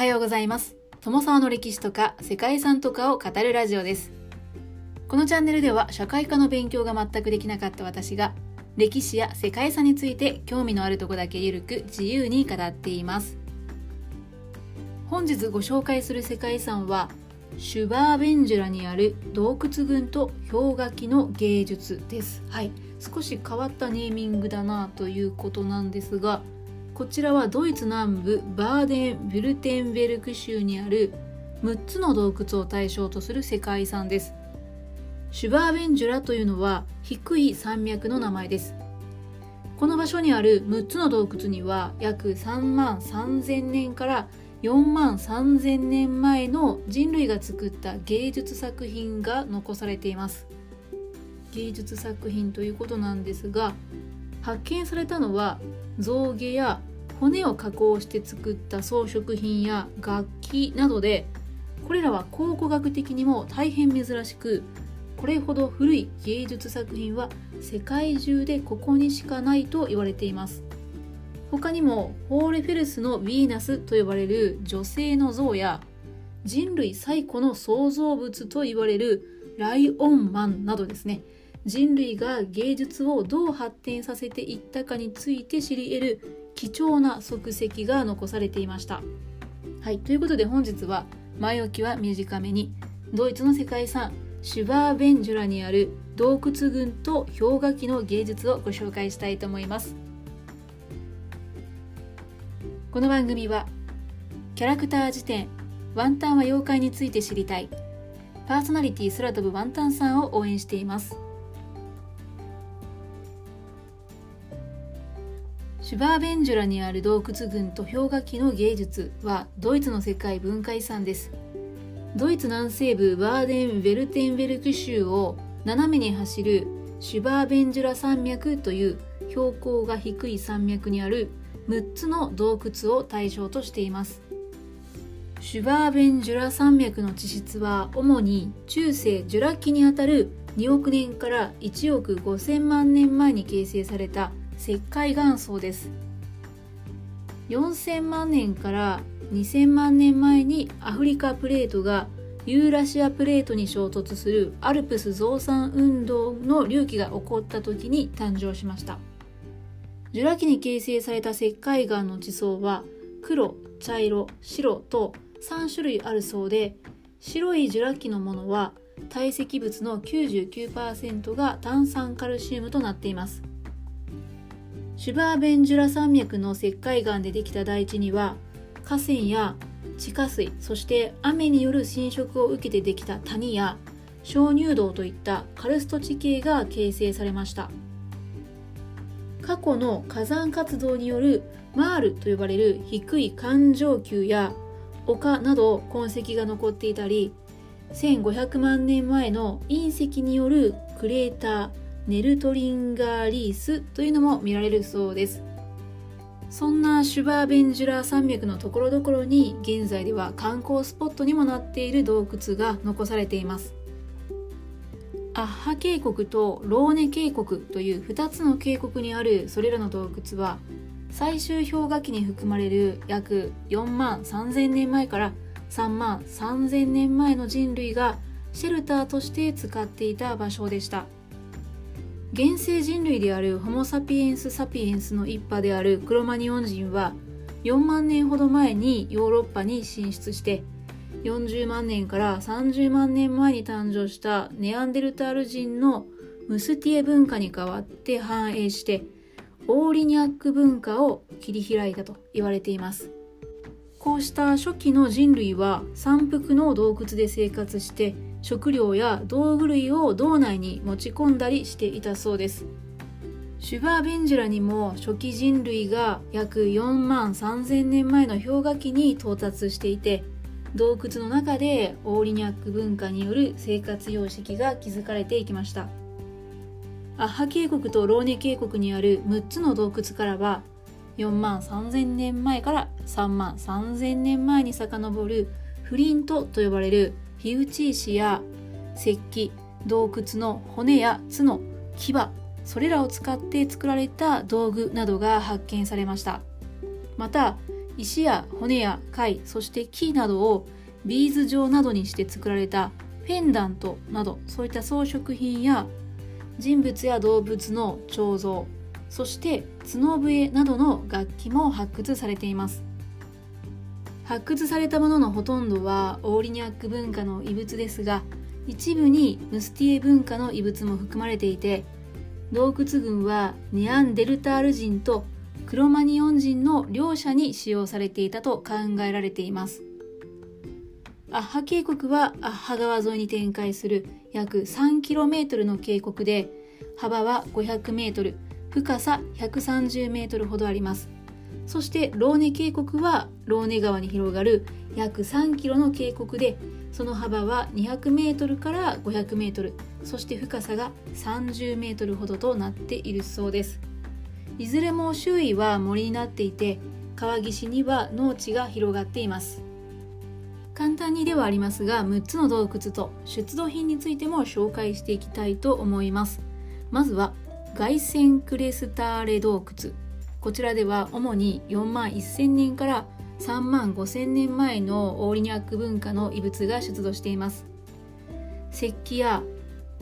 はようございます。友沢の歴史とか世界遺産とかを語るラジオです。このチャンネルでは社会科の勉強が全くできなかった私が歴史や世界遺産について興味のあるとこだけゆるく自由に語っています。本日ご紹介する世界遺産はシュバーベンジュラにある洞窟群と氷河期の芸術です。はい。少し変わったネーミングだなということなんですがこちらはドイツ南部バーデン・ビルテンベルク州にある6つの洞窟を対象とする世界遺産です。シュバーベンジュラというのは低い山脈の名前です。この場所にある6つの洞窟には約3万3000年から4万3000年前の人類が作った芸術作品が残されています。芸術作品ということなんですが発見されたのは象牙や骨を加工して作った装飾品や楽器などでこれらは考古学的にも大変珍しくこれほど古い芸術作品は世界中でここにしかないと言われています。他にもホーレフェルスのヴィーナスと呼ばれる女性の像や人類最古の創造物と言われるライオンマンなどですね。人類が芸術をどう発展させていったかについて知り得る貴重な足跡が残されていました。はい、ということで本日は前置きは短めにドイツの世界遺産シュバーベンジュラにある洞窟群と氷河期の芸術をご紹介したいと思います。この番組はキャラクター辞典ワンタンは妖怪について知りたいパーソナリティ空飛ぶワンタンさんを応援しています。シュバーベンジュラにある洞窟群と氷河期の芸術はドイツの世界文化遺産です。ドイツ南西部バーデン・ベルテンベルク州を斜めに走るシュバーベンジュラ山脈という標高が低い山脈にある6つの洞窟を対象としています。シュバーベンジュラ山脈の地質は主に中世ジュラ紀にあたる2億年から1億5000万年前に形成された石灰岩層です。4000万年から2000万年前にアフリカプレートがユーラシアプレートに衝突するアルプス増産運動の隆起が起こった時に誕生しました。ジュラ紀に形成された石灰岩の地層は黒茶色白と3種類あるそうで白いジュラ紀のものは堆積物の99%が炭酸カルシウムとなっています。シュバーベンジュラ山脈の石灰岩でできた大地には河川や地下水そして雨による浸食を受けてできた谷や鍾乳洞といったカルスト地形が形成されました。過去の火山活動によるマールと呼ばれる低い環状丘や丘など痕跡が残っていたり1500万年前の隕石によるクレーターネルトリンガーリースというのも見られるそうです。そんなシュバーベンジュラー山脈のところどころに現在では観光スポットにもなっている洞窟が残されています。アッハ渓谷とローネ渓谷という2つの渓谷にあるそれらの洞窟は最終氷河期に含まれる約4万3000年前から3万3000年前の人類がシェルターとして使っていた場所でした。現世人類であるホモ・サピエンス・サピエンスの一派であるクロマニオン人は4万年ほど前にヨーロッパに進出して40万年から30万年前に誕生したネアンデルタール人のムスティエ文化に代わって繁栄してオーリニャック文化を切り開いたと言われていますこうした初期の人類は山腹の洞窟で生活して食料や道具類を道内に持ち込んだりしていたそうです。シュバーベンジュラにも初期人類が約4万3000年前の氷河期に到達していて洞窟の中でオーリニャック文化による生活様式が築かれていきました。アッハ渓谷とローネ渓谷にある6つの洞窟からは4万3000年前から3万3000年前に遡るフリントと呼ばれる火打ち石や石器洞窟の骨や角牙それらを使って作られた道具などが発見されました。また石や骨や貝そして木などをビーズ状などにして作られたペンダントなどそういった装飾品や人物や動物の彫像そして角笛などの楽器も発掘されています。発掘されたもののほとんどはオーリニャック文化の遺物ですが一部にムスティエ文化の遺物も含まれていて洞窟群はネアンデルタール人とクロマニオン人の両者に使用されていたと考えられています。アッハ渓谷はアッハ川沿いに展開する約 3km の渓谷で幅は 500m 深さ 130m ほどあります。そしてローネ渓谷はローネ川に広がる約3キロの渓谷でその幅は200メートルから500メートルそして深さが30メートルほどとなっているそうです。いずれも周囲は森になっていて川岸には農地が広がっています。簡単にではありますが6つの洞窟と出土品についても紹介していきたいと思います。まずは凱旋クレスターレ洞窟。こちらでは主に4万1000年から3万5000年前のオーリニャック文化の遺物が出土しています。石器や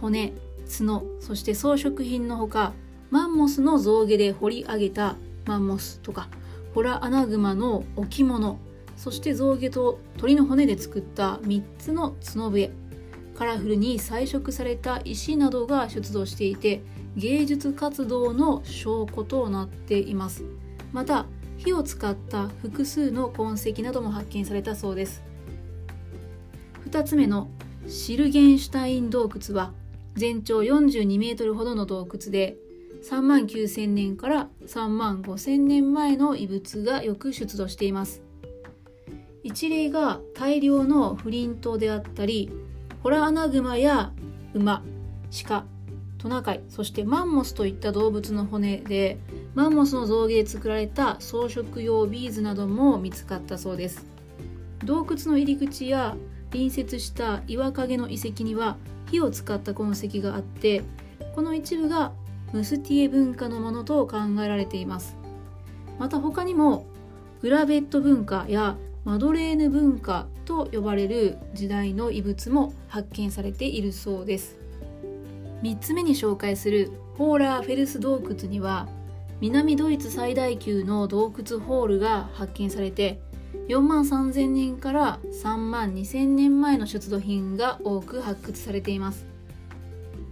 骨角そして装飾品のほかマンモスの象牙で彫り上げたマンモスとかホラアナグマの置物そして象牙と鳥の骨で作った3つの角笛カラフルに彩色された石などが出土していて芸術活動の証拠となっています。また火を使った複数の痕跡なども発見されたそうです。2つ目のシルゲンシュタイン洞窟は全長42メートルほどの洞窟で3万9000年から3万5000年前の遺物がよく出土しています。一例が大量のフリントであったりホラアナグマや馬かトナカイそしてマンモスといった動物の骨でマンモスの象牙で作られた装飾用ビーズなども見つかったそうです。洞窟の入り口や隣接した岩陰の遺跡には火を使った痕跡があってこの一部がムスティエ文化のものと考えられています。また他にもグラベット文化やマドレーヌ文化と呼ばれる時代の遺物も発見されているそうです。3つ目に紹介するホーラーフェルス洞窟には南ドイツ最大級の洞窟ホールが発見されて4万3000年から3万2000年前の出土品が多く発掘されています。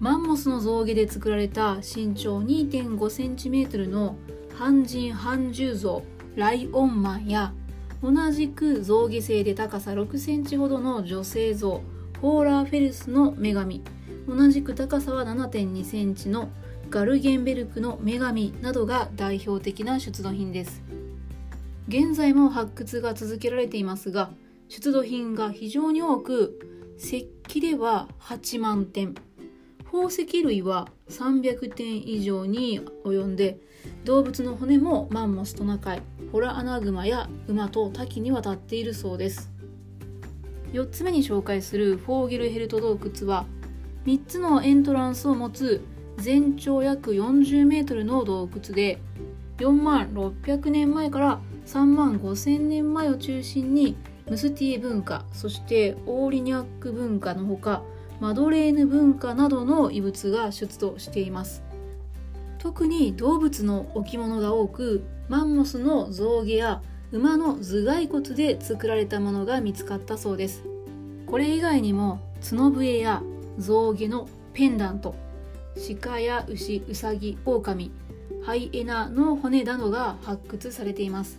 マンモスの象牙で作られた身長 2.5cm の半人半獣像ライオンマンや同じく象牙製で高さ6センチほどの女性像ホーラーフェルスの女神。同じく高さは7.2センチのガルゲンベルクの女神などが代表的な出土品です。現在も発掘が続けられていますが出土品が非常に多く石器では8万点。宝石類は300点以上に及んで動物の骨もマンモストナカイホラアナグマや馬と多岐にわたっているそうです。4つ目に紹介するフォーゲルヘルト洞窟は3つのエントランスを持つ全長約40メートルの洞窟で4万600年前から3万5000年前を中心にムスティエ文化そしてオーリニャック文化のほかマドレーヌ文化などの遺物が出土しています。特に動物の置物が多くマンモスの象牙や馬の頭蓋骨で作られたものが見つかったそうです。これ以外にも角笛や象牙のペンダント鹿や牛ウサギオオカミハイエナの骨などが発掘されています。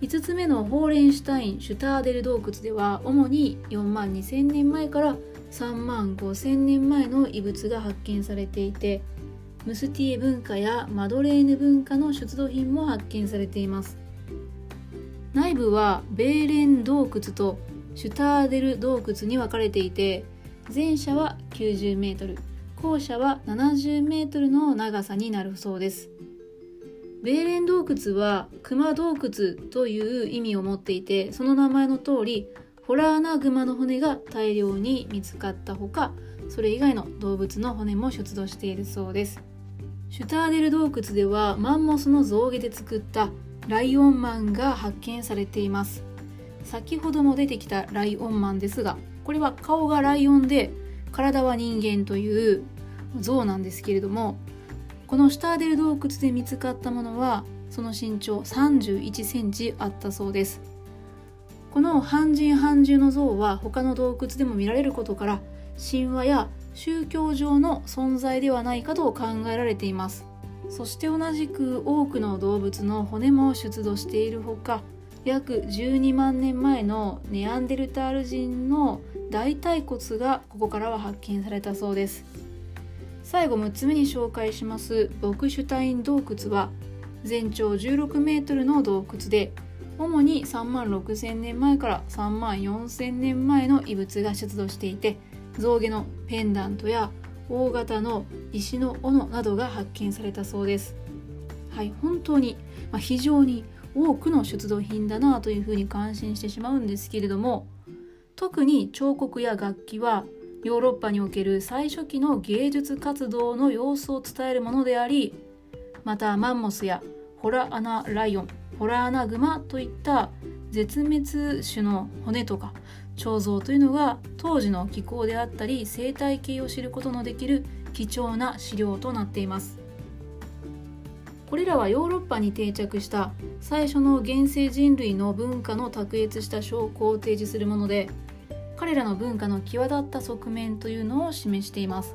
5つ目のホーレンシュタイン・シュターデル洞窟では主に4万2000年前から3万5000年前の遺物が発見されていてムスティエ文化やマドレーヌ文化の出土品も発見されています。内部はベーレン洞窟とシュターデル洞窟に分かれていて前者は90メートル後者は70メートルの長さになるそうです。ベーレン洞窟は熊洞窟という意味を持っていてその名前の通りホラーナグマの骨が大量に見つかったほかそれ以外の動物の骨も出土しているそうです。シュターデル洞窟ではマンモスの象牙で作ったライオンマンが発見されています。先ほども出てきたライオンマンですがこれは顔がライオンで体は人間という像なんですけれどもこのシュターデル洞窟で見つかったものはその身長31センチあったそうです。この半人半獣の像は他の洞窟でも見られることから神話や宗教上の存在ではないかと考えられています。そして同じく多くの動物の骨も出土しているほか約12万年前のネアンデルタール人の大腿骨がここからは発見されたそうです。最後6つ目に紹介しますボクシュタイン洞窟は全長16メートルの洞窟で主に3万6000年前から3万4000年前の遺物が出土していて象牙のペンダントや大型の石の斧などが発見されたそうです。はい本当に、まあ、非常に多くの出土品だなというふうに感心してしまうんですけれども特に彫刻や楽器はヨーロッパにおける最初期の芸術活動の様子を伝えるものでありまたマンモスやホラアナライオンホラアナグマといった絶滅種の骨とか彫像というのが当時の気候であったり生態系を知ることのできる貴重な資料となっています。これらはヨーロッパに定着した最初の現世人類の文化の卓越した証拠を提示するもので彼らの文化の際立った側面というのを示しています。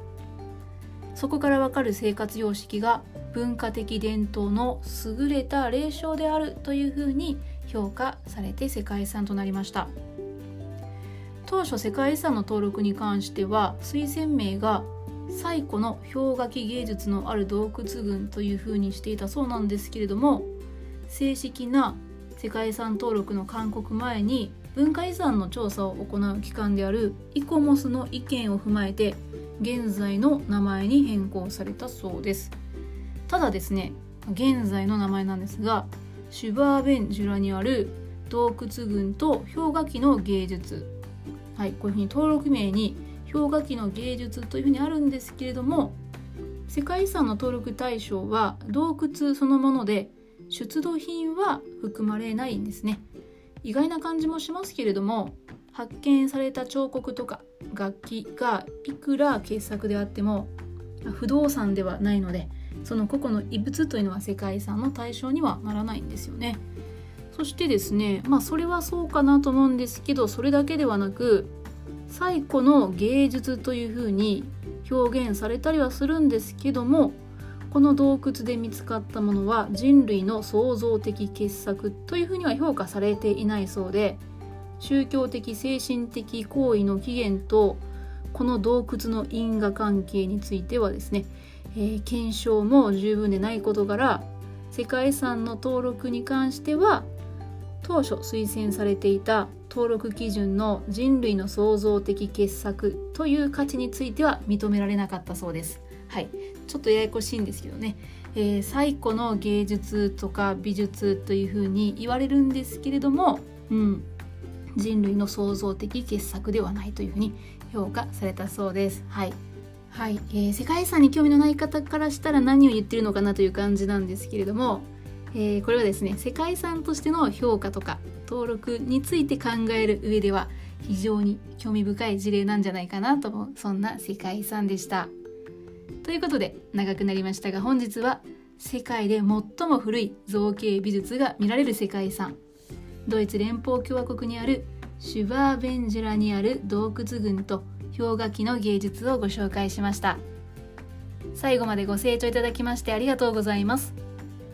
そこからわかる生活様式が文化的伝統の優れた霊障であるというふうに評価されて世界遺産となりました。当初世界遺産の登録に関しては推薦名が最古の氷河期芸術のある洞窟群というふうにしていたそうなんですけれども正式な世界遺産登録の勧告前に文化遺産の調査を行う機関であるイコモスの意見を踏まえて現在の名前に変更されたそうです。ただですね現在の名前なんですがシュバーベンジュラにある洞窟群と氷河期の芸術。はいこういうふうに登録名に氷河期の芸術というふうにあるんですけれども世界遺産の登録対象は洞窟そのもので出土品は含まれないんですね意外な感じもしますけれども発見された彫刻とか楽器がいくら傑作であっても不動産ではないのでその個々の遺物というのは世界遺産の対象にはならないんですよね。そしてですねまあそれはそうかなと思うんですけどそれだけではなく最古の芸術というふうに表現されたりはするんですけどもこの洞窟で見つかったものは人類の創造的傑作というふうには評価されていないそうで宗教的精神的行為の起源とこの洞窟の因果関係についてはですね、えー、検証も十分でないことから世界遺産の登録に関しては当初推薦されていた登録基準の人類の創造的傑作という価値については認められなかったそうです。はい、ちょっとややこしいんですけどね、えー、最古の芸術とか美術というふうに言われるんですけれども、うん、人類の創造的傑作ではないというふうに評価されたそうです。はい。はい、えー、世界遺産に興味のない方からしたら何を言ってるのかなという感じなんですけれども、えー、これはですね世界遺産としての評価とか登録について考える上では非常に興味深い事例なんじゃないかなと思うそんな世界遺産でした。ということで長くなりましたが本日は世界で最も古い造形美術が見られる世界遺産。ドイツ連邦共和国にあるシュバーベンジュラにある洞窟群と氷河期の芸術をご紹介しました。最後までご清聴いただきましてありがとうございます。